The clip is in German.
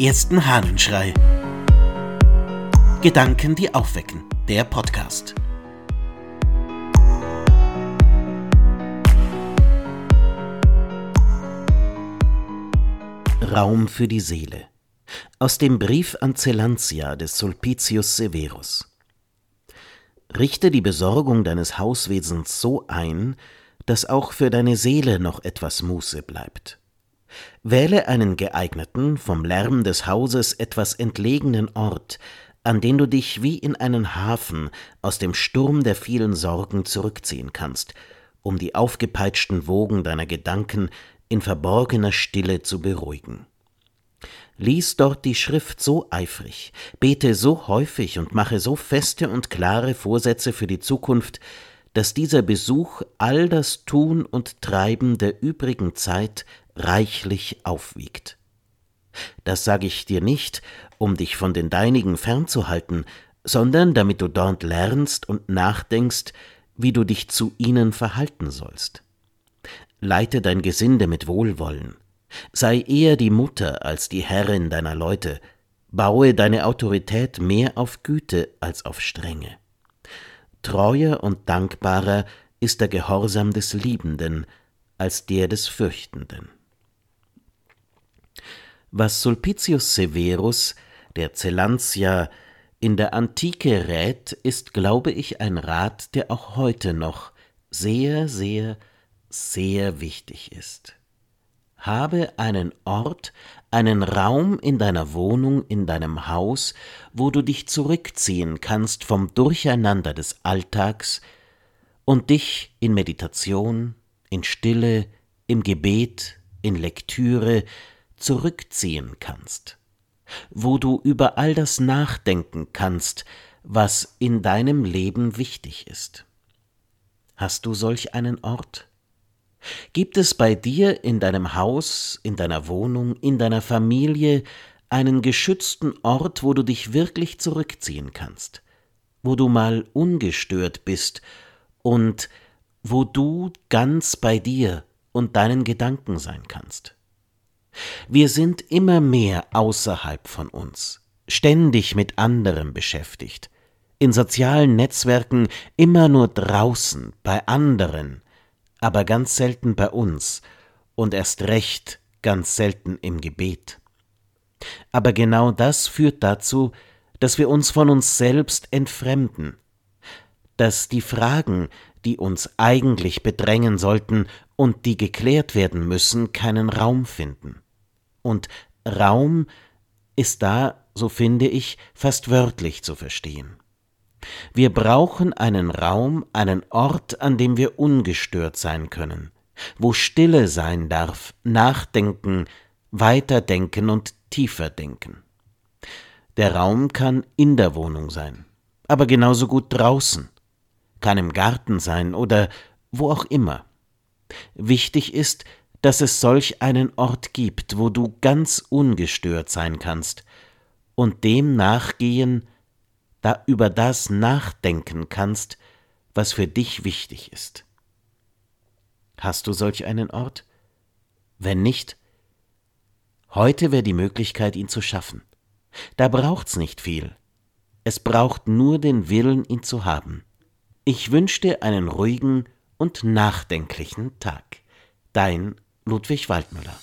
ersten Hahnenschrei. Gedanken, die aufwecken. Der Podcast. Raum für die Seele. Aus dem Brief an Celantia des Sulpicius Severus. Richte die Besorgung deines Hauswesens so ein, dass auch für deine Seele noch etwas Muße bleibt. Wähle einen geeigneten, vom Lärm des Hauses etwas entlegenen Ort, an den du dich wie in einen Hafen aus dem Sturm der vielen Sorgen zurückziehen kannst, um die aufgepeitschten Wogen deiner Gedanken in verborgener Stille zu beruhigen. Lies dort die Schrift so eifrig, bete so häufig und mache so feste und klare Vorsätze für die Zukunft, dass dieser Besuch all das Tun und Treiben der übrigen Zeit reichlich aufwiegt. Das sage ich dir nicht, um dich von den Deinigen fernzuhalten, sondern damit du dort lernst und nachdenkst, wie du dich zu ihnen verhalten sollst. Leite dein Gesinde mit Wohlwollen, sei eher die Mutter als die Herrin deiner Leute, baue deine Autorität mehr auf Güte als auf Strenge. Treuer und dankbarer ist der Gehorsam des Liebenden als der des Fürchtenden. Was Sulpicius Severus, der Celantia, in der Antike rät, ist, glaube ich, ein Rat, der auch heute noch sehr, sehr, sehr wichtig ist. Habe einen Ort, einen Raum in deiner Wohnung, in deinem Haus, wo du dich zurückziehen kannst vom Durcheinander des Alltags und dich in Meditation, in Stille, im Gebet, in Lektüre zurückziehen kannst, wo du über all das nachdenken kannst, was in deinem Leben wichtig ist. Hast du solch einen Ort? Gibt es bei dir in deinem Haus, in deiner Wohnung, in deiner Familie einen geschützten Ort, wo du dich wirklich zurückziehen kannst, wo du mal ungestört bist und wo du ganz bei dir und deinen Gedanken sein kannst? Wir sind immer mehr außerhalb von uns, ständig mit anderem beschäftigt, in sozialen Netzwerken immer nur draußen, bei anderen, aber ganz selten bei uns und erst recht ganz selten im Gebet. Aber genau das führt dazu, dass wir uns von uns selbst entfremden, dass die Fragen, die uns eigentlich bedrängen sollten und die geklärt werden müssen, keinen Raum finden. Und Raum ist da, so finde ich, fast wörtlich zu verstehen. Wir brauchen einen Raum, einen Ort, an dem wir ungestört sein können, wo Stille sein darf, nachdenken, weiterdenken und tiefer denken. Der Raum kann in der Wohnung sein, aber genauso gut draußen, kann im Garten sein oder wo auch immer. Wichtig ist, dass es solch einen Ort gibt, wo du ganz ungestört sein kannst und dem nachgehen, da über das nachdenken kannst, was für dich wichtig ist. Hast du solch einen Ort? Wenn nicht, heute wäre die Möglichkeit, ihn zu schaffen. Da braucht's nicht viel. Es braucht nur den Willen, ihn zu haben. Ich wünsche dir einen ruhigen und nachdenklichen Tag. Dein Ludwig Waldmüller